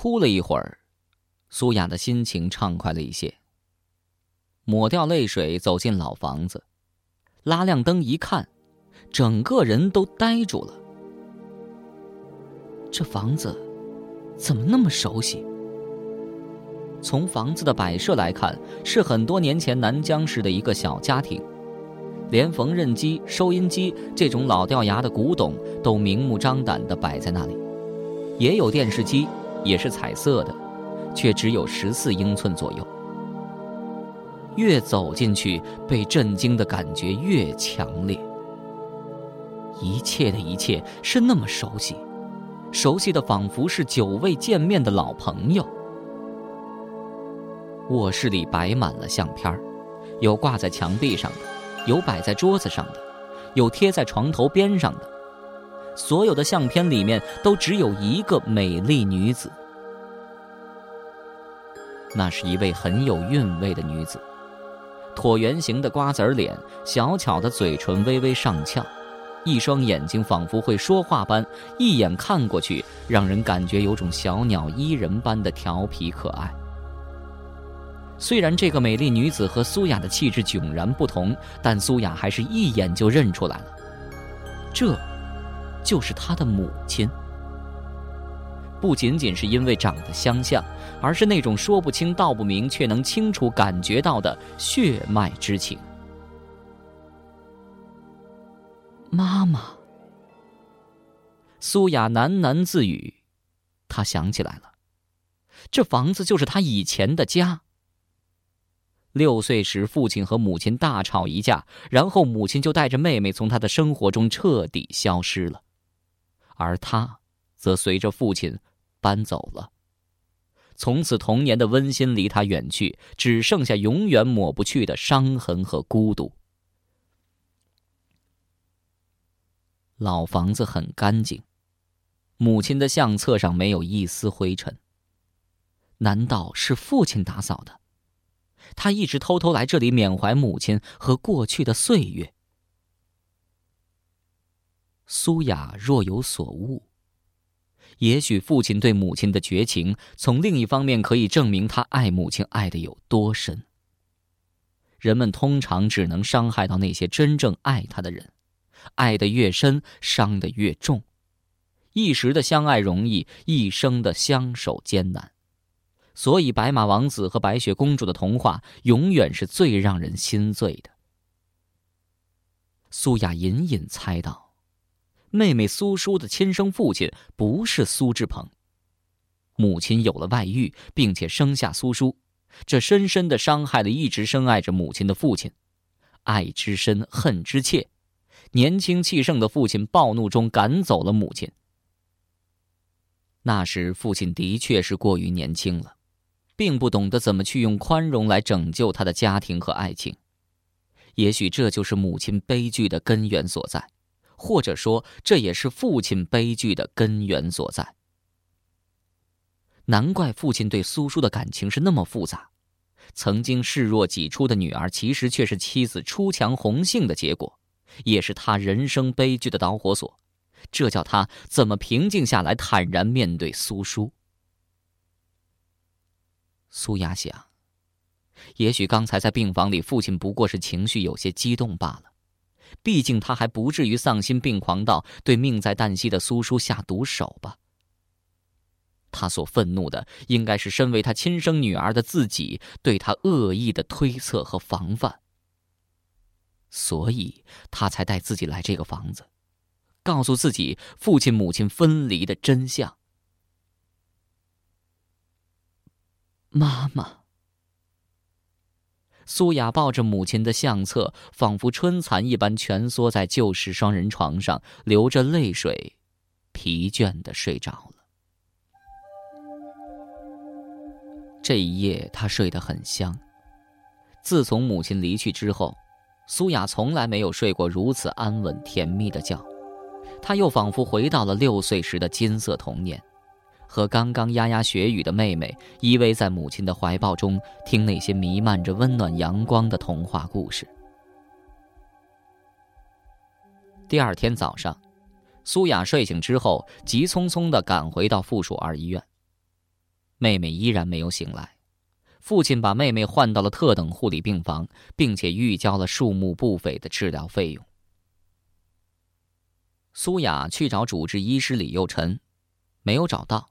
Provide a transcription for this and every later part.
哭了一会儿，苏雅的心情畅快了一些。抹掉泪水，走进老房子，拉亮灯一看，整个人都呆住了。这房子怎么那么熟悉？从房子的摆设来看，是很多年前南疆市的一个小家庭，连缝纫机、收音机这种老掉牙的古董都明目张胆地摆在那里，也有电视机，也是彩色的，却只有十四英寸左右。越走进去，被震惊的感觉越强烈。一切的一切是那么熟悉，熟悉的仿佛是久未见面的老朋友。卧室里摆满了相片有挂在墙壁上的，有摆在桌子上的，有贴在床头边上的。所有的相片里面都只有一个美丽女子，那是一位很有韵味的女子。椭圆形的瓜子脸，小巧的嘴唇微微上翘，一双眼睛仿佛会说话般，一眼看过去，让人感觉有种小鸟依人般的调皮可爱。虽然这个美丽女子和苏雅的气质迥然不同，但苏雅还是一眼就认出来了，这，就是她的母亲。不仅仅是因为长得相像，而是那种说不清道不明却能清楚感觉到的血脉之情。妈妈，苏雅喃喃自语，她想起来了，这房子就是她以前的家。六岁时，父亲和母亲大吵一架，然后母亲就带着妹妹从他的生活中彻底消失了，而他，则随着父亲。搬走了。从此，童年的温馨离他远去，只剩下永远抹不去的伤痕和孤独。老房子很干净，母亲的相册上没有一丝灰尘。难道是父亲打扫的？他一直偷偷来这里缅怀母亲和过去的岁月。苏雅若有所悟。也许父亲对母亲的绝情，从另一方面可以证明他爱母亲爱的有多深。人们通常只能伤害到那些真正爱他的人，爱的越深，伤的越重。一时的相爱容易，一生的相守艰难。所以，白马王子和白雪公主的童话永远是最让人心醉的。苏雅隐隐猜到。妹妹苏叔的亲生父亲不是苏志鹏，母亲有了外遇，并且生下苏叔，这深深的伤害了一直深爱着母亲的父亲，爱之深，恨之切。年轻气盛的父亲暴怒中赶走了母亲。那时父亲的确是过于年轻了，并不懂得怎么去用宽容来拯救他的家庭和爱情。也许这就是母亲悲剧的根源所在。或者说，这也是父亲悲剧的根源所在。难怪父亲对苏叔的感情是那么复杂。曾经视若己出的女儿，其实却是妻子出墙红杏的结果，也是他人生悲剧的导火索。这叫他怎么平静下来，坦然面对苏叔？苏雅想，也许刚才在病房里，父亲不过是情绪有些激动罢了。毕竟他还不至于丧心病狂到对命在旦夕的苏叔下毒手吧？他所愤怒的，应该是身为他亲生女儿的自己对他恶意的推测和防范。所以他才带自己来这个房子，告诉自己父亲母亲分离的真相。妈妈。苏雅抱着母亲的相册，仿佛春蚕一般蜷缩在旧式双人床上，流着泪水，疲倦的睡着了。这一夜，她睡得很香。自从母亲离去之后，苏雅从来没有睡过如此安稳甜蜜的觉。她又仿佛回到了六岁时的金色童年。和刚刚牙牙学语的妹妹依偎在母亲的怀抱中，听那些弥漫着温暖阳光的童话故事。第二天早上，苏雅睡醒之后，急匆匆地赶回到附属二医院。妹妹依然没有醒来。父亲把妹妹换到了特等护理病房，并且预交了数目不菲的治疗费用。苏雅去找主治医师李佑辰，没有找到，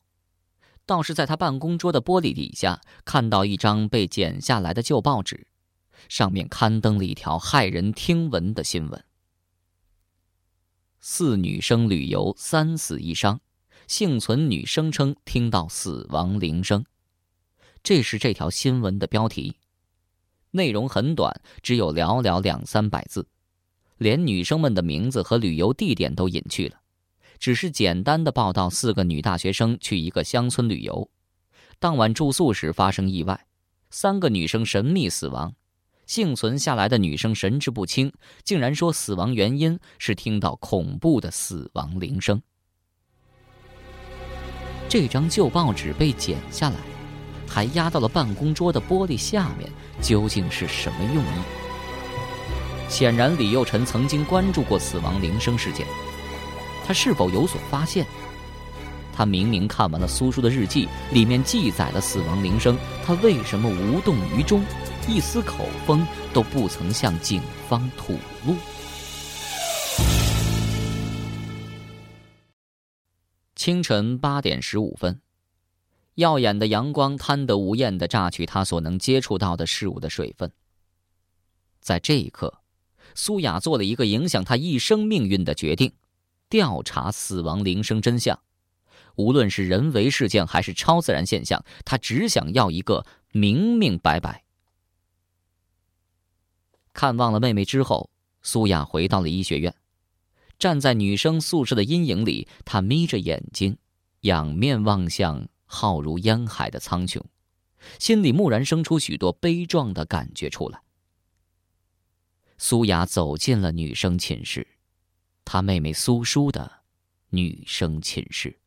倒是在他办公桌的玻璃底下看到一张被剪下来的旧报纸，上面刊登了一条骇人听闻的新闻：四女生旅游三死一伤，幸存女声称听到死亡铃声。这是这条新闻的标题，内容很短，只有寥寥两三百字。连女生们的名字和旅游地点都隐去了，只是简单的报道：四个女大学生去一个乡村旅游，当晚住宿时发生意外，三个女生神秘死亡，幸存下来的女生神志不清，竟然说死亡原因是听到恐怖的死亡铃声。这张旧报纸被剪下来，还压到了办公桌的玻璃下面，究竟是什么用意？显然，李幼辰曾经关注过死亡铃声事件。他是否有所发现？他明明看完了苏叔的日记，里面记载了死亡铃声，他为什么无动于衷，一丝口风都不曾向警方吐露？清晨八点十五分，耀眼的阳光贪得无厌的榨取他所能接触到的事物的水分。在这一刻。苏雅做了一个影响他一生命运的决定：调查死亡铃声真相。无论是人为事件还是超自然现象，他只想要一个明明白白。看望了妹妹之后，苏雅回到了医学院，站在女生宿舍的阴影里，她眯着眼睛，仰面望向浩如烟海的苍穹，心里蓦然生出许多悲壮的感觉出来。苏雅走进了女生寝室，他妹妹苏叔的女生寝室。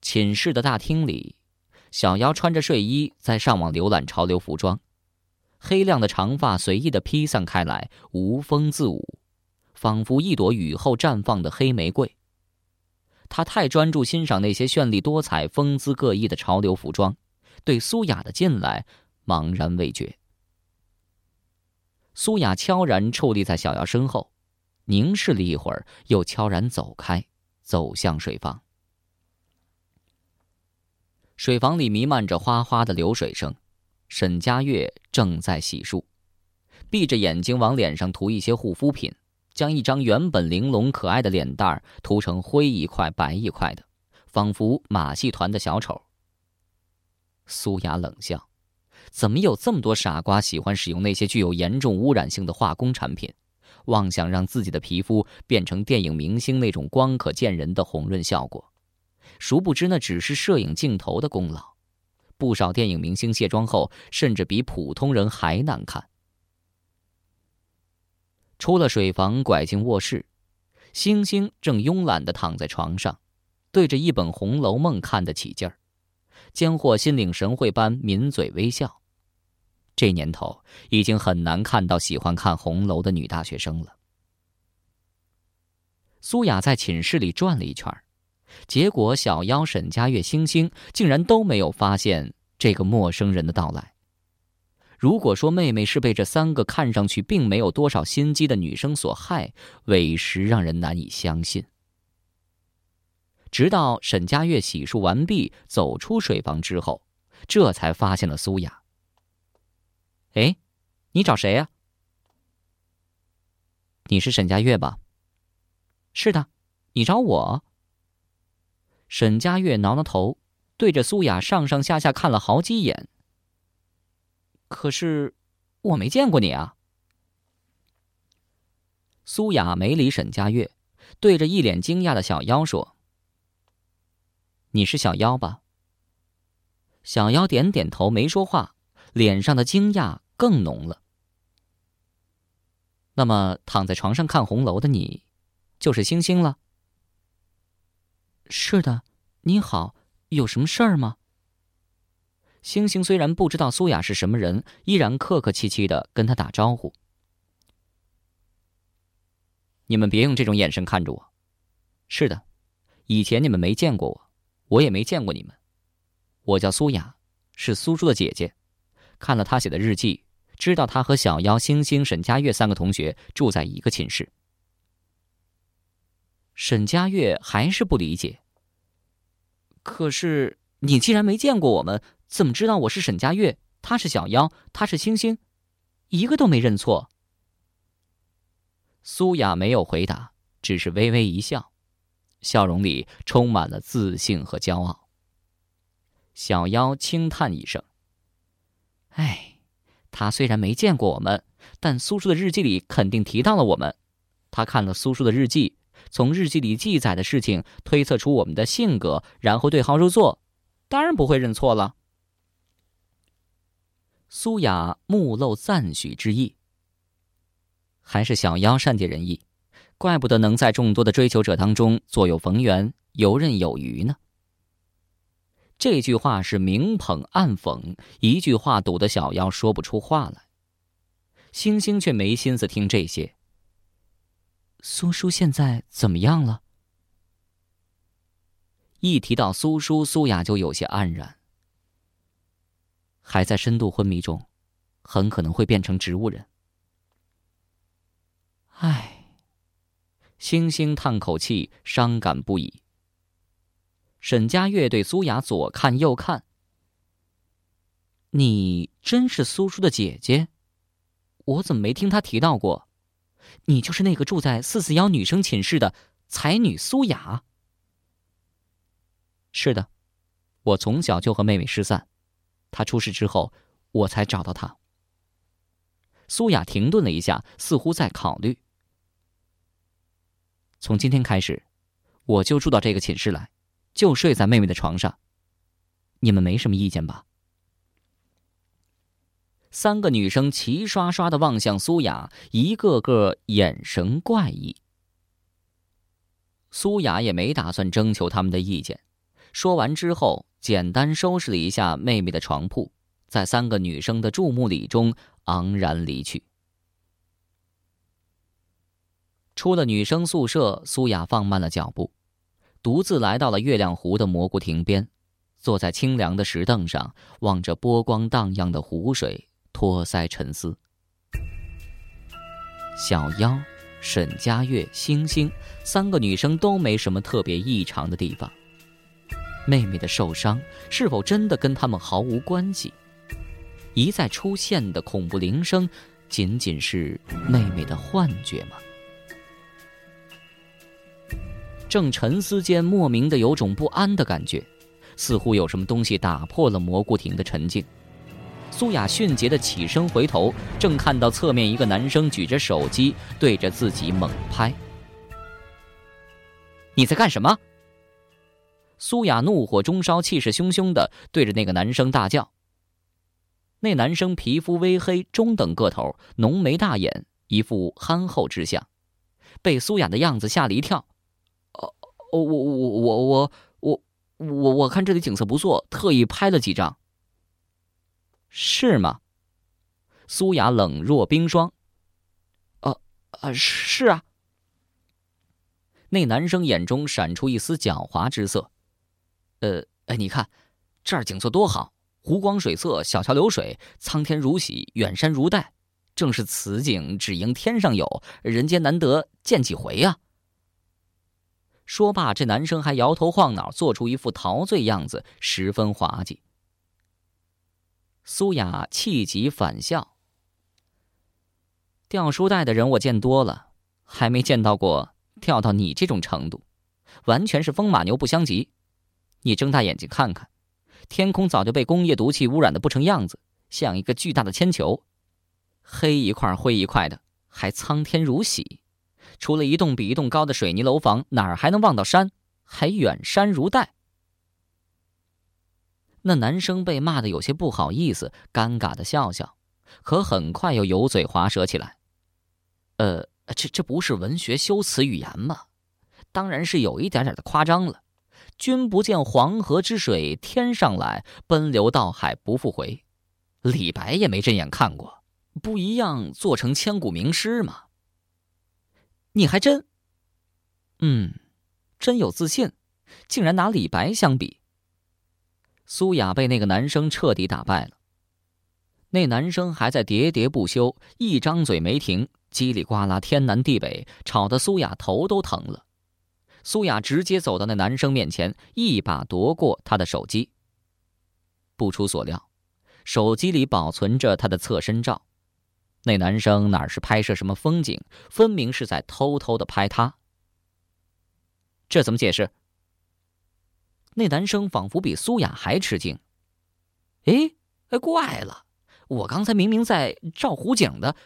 寝室的大厅里，小妖穿着睡衣在上网浏览潮流服装，黑亮的长发随意的披散开来，无风自舞，仿佛一朵雨后绽放的黑玫瑰。他太专注欣赏那些绚丽多彩、风姿各异的潮流服装，对苏雅的进来茫然未觉。苏雅悄然矗立在小瑶身后，凝视了一会儿，又悄然走开，走向水房。水房里弥漫着哗哗的流水声，沈佳悦正在洗漱，闭着眼睛往脸上涂一些护肤品，将一张原本玲珑可爱的脸蛋儿涂成灰一块白一块的，仿佛马戏团的小丑。苏雅冷笑。怎么有这么多傻瓜喜欢使用那些具有严重污染性的化工产品，妄想让自己的皮肤变成电影明星那种光可见人的红润效果？殊不知那只是摄影镜头的功劳。不少电影明星卸妆后，甚至比普通人还难看。出了水房，拐进卧室，星星正慵懒地躺在床上，对着一本《红楼梦》看得起劲儿。间或心领神会般抿嘴微笑，这年头已经很难看到喜欢看红楼的女大学生了。苏雅在寝室里转了一圈，结果小妖、沈佳悦、星星竟然都没有发现这个陌生人的到来。如果说妹妹是被这三个看上去并没有多少心机的女生所害，委实让人难以相信。直到沈佳悦洗漱完毕走出水房之后，这才发现了苏雅。哎，你找谁呀？你是沈佳悦吧？是的，你找我。沈佳悦挠挠头，对着苏雅上上下下看了好几眼。可是我没见过你啊。苏雅没理沈佳悦，对着一脸惊讶的小妖说。你是小妖吧？小妖点点头，没说话，脸上的惊讶更浓了。那么，躺在床上看红楼的你，就是星星了。是的，你好，有什么事儿吗？星星虽然不知道苏雅是什么人，依然客客气气的跟他打招呼。你们别用这种眼神看着我。是的，以前你们没见过我。我也没见过你们。我叫苏雅，是苏叔的姐姐。看了他写的日记，知道他和小妖、星星、沈佳悦三个同学住在一个寝室。沈佳悦还是不理解。可是你既然没见过我们，怎么知道我是沈佳悦，他是小妖，他是星星，一个都没认错？苏雅没有回答，只是微微一笑，笑容里充满了自信和骄傲。小妖轻叹一声：“哎，他虽然没见过我们，但苏叔的日记里肯定提到了我们。他看了苏叔的日记，从日记里记载的事情推测出我们的性格，然后对号入座，当然不会认错了。”苏雅目露赞许之意。还是小妖善解人意，怪不得能在众多的追求者当中左右逢源、游刃有余呢。这句话是明捧暗讽，一句话堵得小妖说不出话来。星星却没心思听这些。苏叔现在怎么样了？一提到苏叔，苏雅就有些黯然。还在深度昏迷中，很可能会变成植物人。唉，星星叹口气，伤感不已。沈佳悦对苏雅左看右看：“你真是苏叔的姐姐？我怎么没听他提到过？你就是那个住在四四幺女生寝室的才女苏雅？”“是的，我从小就和妹妹失散，她出事之后，我才找到她。”苏雅停顿了一下，似乎在考虑。从今天开始，我就住到这个寝室来，就睡在妹妹的床上。你们没什么意见吧？三个女生齐刷刷的望向苏雅，一个个眼神怪异。苏雅也没打算征求他们的意见，说完之后，简单收拾了一下妹妹的床铺，在三个女生的注目礼中昂然离去。出了女生宿舍，苏雅放慢了脚步，独自来到了月亮湖的蘑菇亭边，坐在清凉的石凳上，望着波光荡漾的湖水，托腮沉思。小妖、沈佳悦、星星三个女生都没什么特别异常的地方。妹妹的受伤是否真的跟他们毫无关系？一再出现的恐怖铃声，仅仅是妹妹的幻觉吗？正沉思间，莫名的有种不安的感觉，似乎有什么东西打破了蘑菇亭的沉静。苏雅迅捷的起身回头，正看到侧面一个男生举着手机对着自己猛拍。你在干什么？苏雅怒火中烧，气势汹汹的对着那个男生大叫。那男生皮肤微黑，中等个头，浓眉大眼，一副憨厚之相，被苏雅的样子吓了一跳。我我我我我我我我看这里景色不错，特意拍了几张。是吗？苏雅冷若冰霜。啊啊，是啊。那男生眼中闪出一丝狡猾之色。呃，哎，你看，这儿景色多好，湖光水色，小桥流水，苍天如洗，远山如黛，正是此景只应天上有，人间难得见几回呀。说罢，这男生还摇头晃脑，做出一副陶醉样子，十分滑稽。苏雅气急反笑：“掉书袋的人我见多了，还没见到过掉到你这种程度，完全是风马牛不相及。你睁大眼睛看看，天空早就被工业毒气污染的不成样子，像一个巨大的铅球，黑一块灰一块的，还苍天如洗。”除了一栋比一栋高的水泥楼房，哪儿还能望到山？还远山如黛。那男生被骂的有些不好意思，尴尬的笑笑，可很快又油嘴滑舌起来。呃，这这不是文学修辞语言吗？当然是有一点点的夸张了。君不见黄河之水天上来，奔流到海不复回。李白也没正眼看过，不一样做成千古名诗吗？你还真，嗯，真有自信，竟然拿李白相比。苏雅被那个男生彻底打败了。那男生还在喋喋不休，一张嘴没停，叽里呱啦，天南地北，吵得苏雅头都疼了。苏雅直接走到那男生面前，一把夺过他的手机。不出所料，手机里保存着他的侧身照。那男生哪是拍摄什么风景，分明是在偷偷的拍他。这怎么解释？那男生仿佛比苏雅还吃惊。哎，怪了。我刚才明明在照湖景的，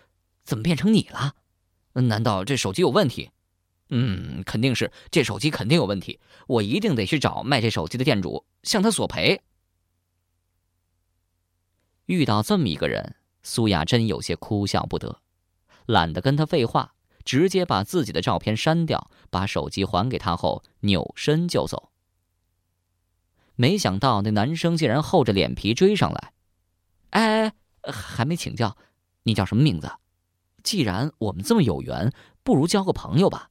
怎么变成你了？难道这手机有问题？嗯，肯定是这手机肯定有问题。我一定得去找卖这手机的店主，向他索赔。遇到这么一个人，苏雅真有些哭笑不得，懒得跟他废话，直接把自己的照片删掉，把手机还给他后，扭身就走。没想到那男生竟然厚着脸皮追上来，哎。还没请教，你叫什么名字？既然我们这么有缘，不如交个朋友吧。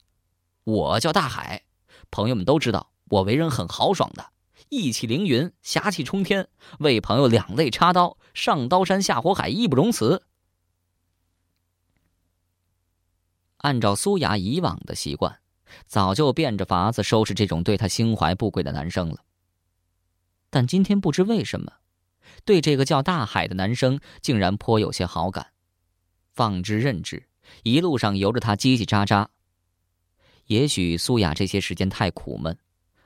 我叫大海，朋友们都知道我为人很豪爽的，义气凌云，侠气冲天，为朋友两肋插刀，上刀山下火海，义不容辞。按照苏雅以往的习惯，早就变着法子收拾这种对她心怀不轨的男生了。但今天不知为什么。对这个叫大海的男生，竟然颇有些好感，放之任之，一路上由着他叽叽喳喳。也许苏雅这些时间太苦闷，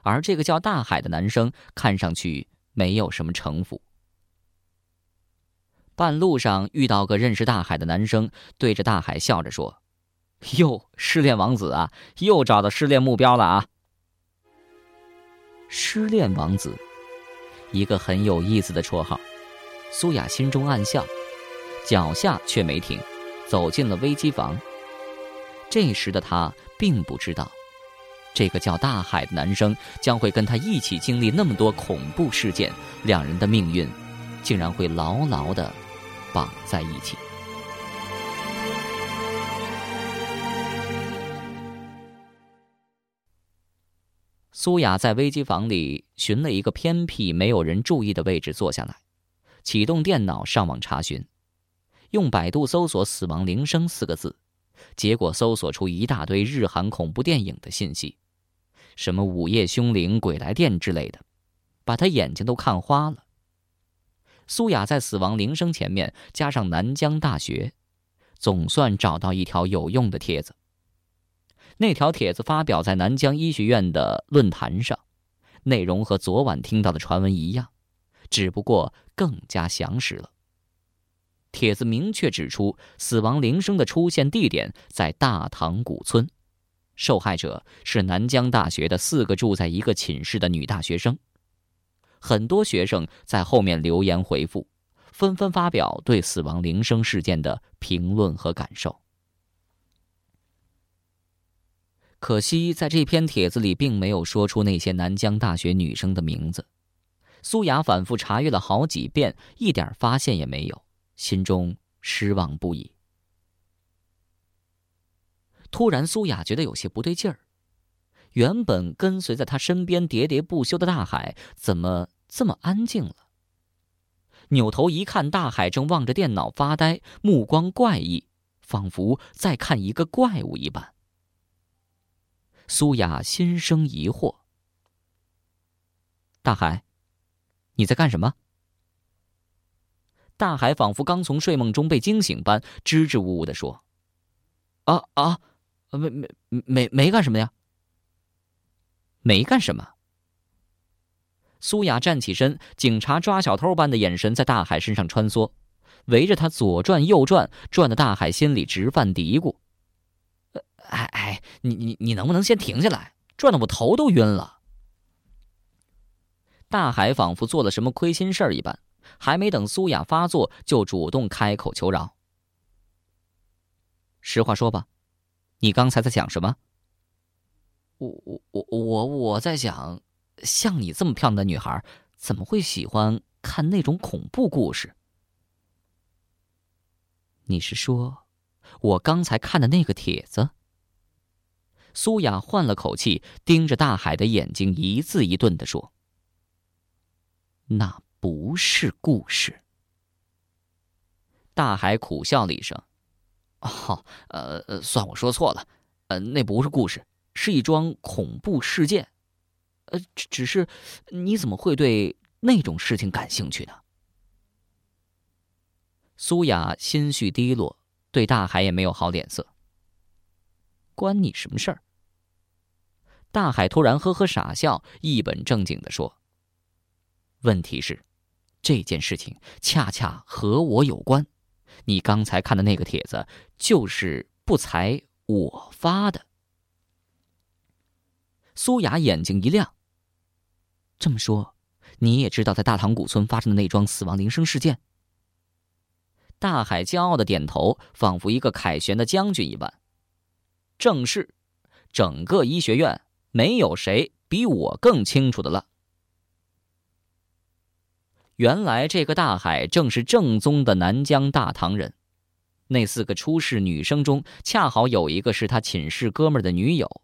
而这个叫大海的男生看上去没有什么城府。半路上遇到个认识大海的男生，对着大海笑着说：“哟，失恋王子啊，又找到失恋目标了啊！”失恋王子。一个很有意思的绰号，苏雅心中暗笑，脚下却没停，走进了危机房。这时的他并不知道，这个叫大海的男生将会跟他一起经历那么多恐怖事件，两人的命运竟然会牢牢的绑在一起。苏雅在危机房里寻了一个偏僻、没有人注意的位置坐下来，启动电脑上网查询，用百度搜索“死亡铃声”四个字，结果搜索出一大堆日韩恐怖电影的信息，什么《午夜凶铃》《鬼来电》之类的，把他眼睛都看花了。苏雅在“死亡铃声”前面加上南疆大学，总算找到一条有用的帖子。那条帖子发表在南疆医学院的论坛上，内容和昨晚听到的传闻一样，只不过更加详实了。帖子明确指出，死亡铃声的出现地点在大塘古村，受害者是南疆大学的四个住在一个寝室的女大学生。很多学生在后面留言回复，纷纷发表对死亡铃声事件的评论和感受。可惜，在这篇帖子里，并没有说出那些南疆大学女生的名字。苏雅反复查阅了好几遍，一点发现也没有，心中失望不已。突然，苏雅觉得有些不对劲儿。原本跟随在她身边喋喋不休的大海，怎么这么安静了？扭头一看，大海正望着电脑发呆，目光怪异，仿佛在看一个怪物一般。苏雅心生疑惑：“大海，你在干什么？”大海仿佛刚从睡梦中被惊醒般，支支吾吾的说：“啊啊，没没没没干什么呀，没干什么。”苏雅站起身，警察抓小偷般的眼神在大海身上穿梭，围着他左转右转，转的大海心里直犯嘀咕。哎哎，你你你能不能先停下来？转的我头都晕了。大海仿佛做了什么亏心事儿一般，还没等苏雅发作，就主动开口求饶。实话说吧，你刚才在想什么？我我我我我在想，像你这么漂亮的女孩，怎么会喜欢看那种恐怖故事？你是说，我刚才看的那个帖子？苏雅换了口气，盯着大海的眼睛，一字一顿的说：“那不是故事。”大海苦笑了一声：“哦，呃，算我说错了，呃，那不是故事，是一桩恐怖事件。呃，只只是，你怎么会对那种事情感兴趣呢？”苏雅心绪低落，对大海也没有好脸色。关你什么事儿？大海突然呵呵傻笑，一本正经的说：“问题是，这件事情恰恰和我有关。你刚才看的那个帖子，就是不才我发的。”苏雅眼睛一亮。这么说，你也知道在大塘古村发生的那桩死亡铃声事件？大海骄傲的点头，仿佛一个凯旋的将军一般。正是，整个医学院没有谁比我更清楚的了。原来这个大海正是正宗的南疆大唐人，那四个出事女生中，恰好有一个是他寝室哥们的女友。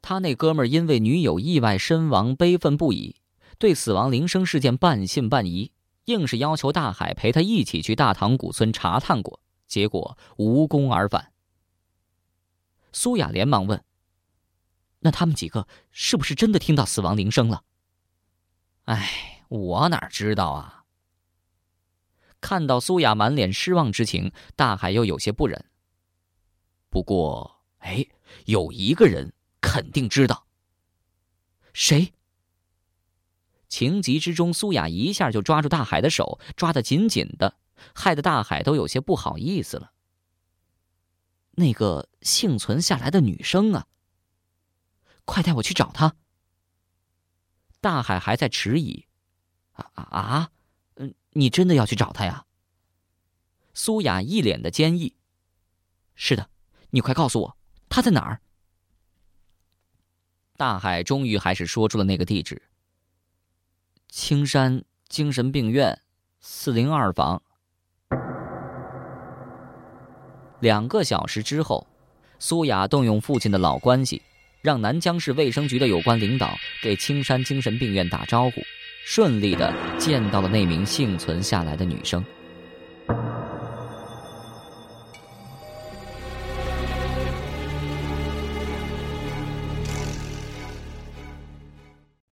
他那哥们儿因为女友意外身亡，悲愤不已，对死亡铃声事件半信半疑，硬是要求大海陪他一起去大唐古村查探过，结果无功而返。苏雅连忙问：“那他们几个是不是真的听到死亡铃声了？”“哎，我哪知道啊！”看到苏雅满脸失望之情，大海又有些不忍。不过，哎，有一个人肯定知道。谁？情急之中，苏雅一下就抓住大海的手，抓得紧紧的，害得大海都有些不好意思了。那个幸存下来的女生啊！快带我去找她。大海还在迟疑，啊啊啊！嗯，你真的要去找他呀？苏雅一脸的坚毅。是的，你快告诉我，他在哪儿？大海终于还是说出了那个地址：青山精神病院四零二房。两个小时之后，苏雅动用父亲的老关系，让南江市卫生局的有关领导给青山精神病院打招呼，顺利的见到了那名幸存下来的女生。